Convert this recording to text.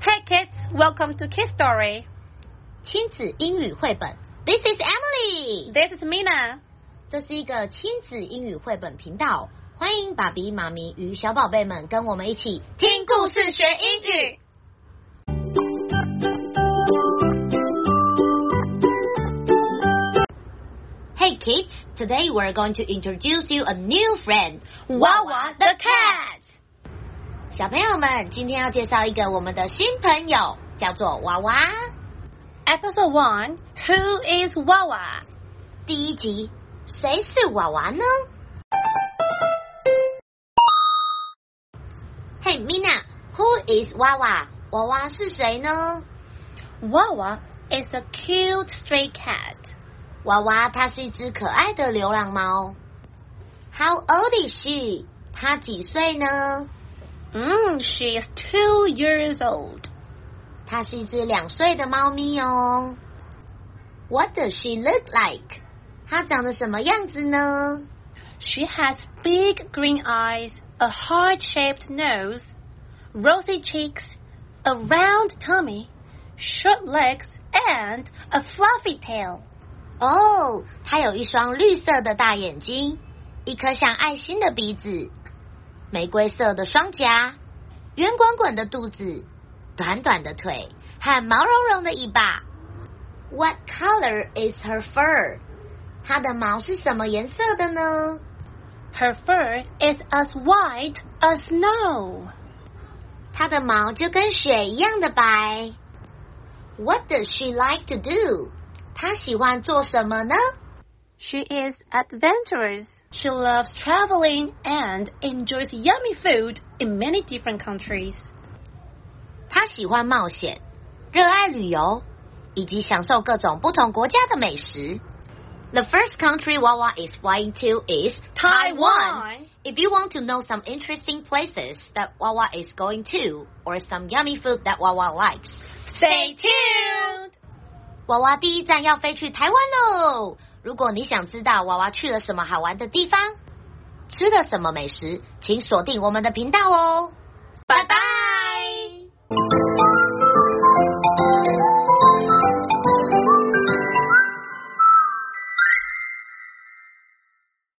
Hey kids, welcome to Kids Story. 亲子英语绘本，This is Emily， This is Mina. 这是一个亲子英语绘本频道，欢迎爸比妈咪与小宝贝们跟我们一起听故事学英语。Hey kids, today we're going to introduce you a new friend, Wawa the cat. 小朋友们，今天要介绍一个我们的新朋友，叫做娃娃。 Episode 1 Who is Wawa? 第一集，谁是娃娃呢？Hey Mina，Who is 娃娃？娃娃是谁呢？ Wawa is a cute stray cat. 娃娃它是一只可爱的流浪猫。How old is she？她几岁呢？ Mm, she is two years old. 它是一只两岁的猫咪哦。What does she look like？它长得什么样子呢？ She has big green eyes, a heart shaped nose, rosy cheeks, a round tummy, short legs, and a fluffy tail. 哦，它有一双绿色的大眼睛，一颗像爱心的鼻子， 玫瑰色的双颊，圆滚滚的肚子，短短的腿和毛茸茸的尾巴。What color is her fur？它的毛是什么颜色的呢？ Her fur is as white as snow. 它的毛就跟雪一样的白。What does she like to do？她喜欢做什么呢？ She is adventurous. She loves traveling and enjoys yummy food in many different countries. 她喜欢冒险，热爱旅游，以及享受各种不同国家的美食。The first country Wawa is flying to is Taiwan. If you want to know some interesting places that Wawa is going to, or some yummy food that Wawa likes, Stay tuned! 娃娃第一站要飞去台湾喽！ 如果你想知道娃娃去了什么好玩的地方，吃了什么美食，请锁定我们的频道哦。拜拜。